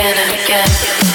again and again.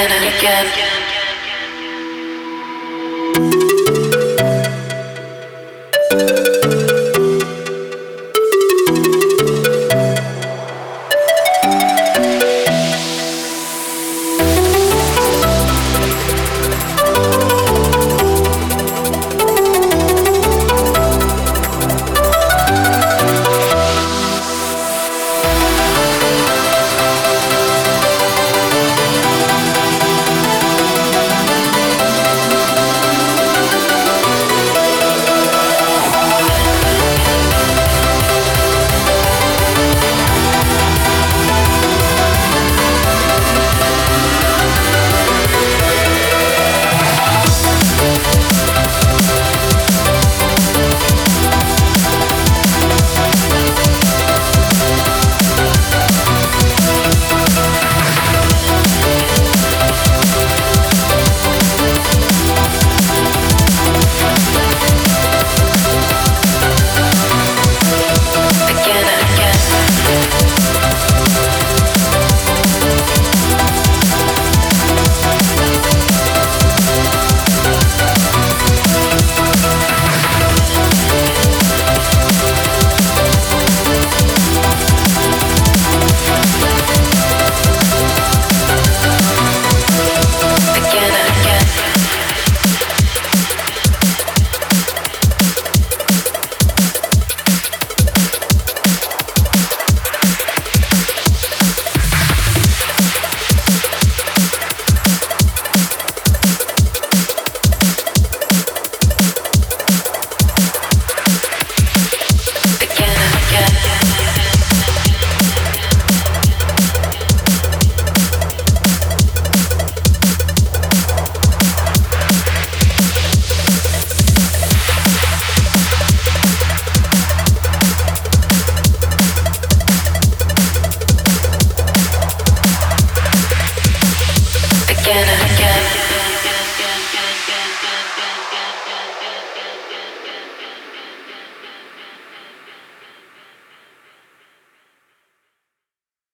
again and again.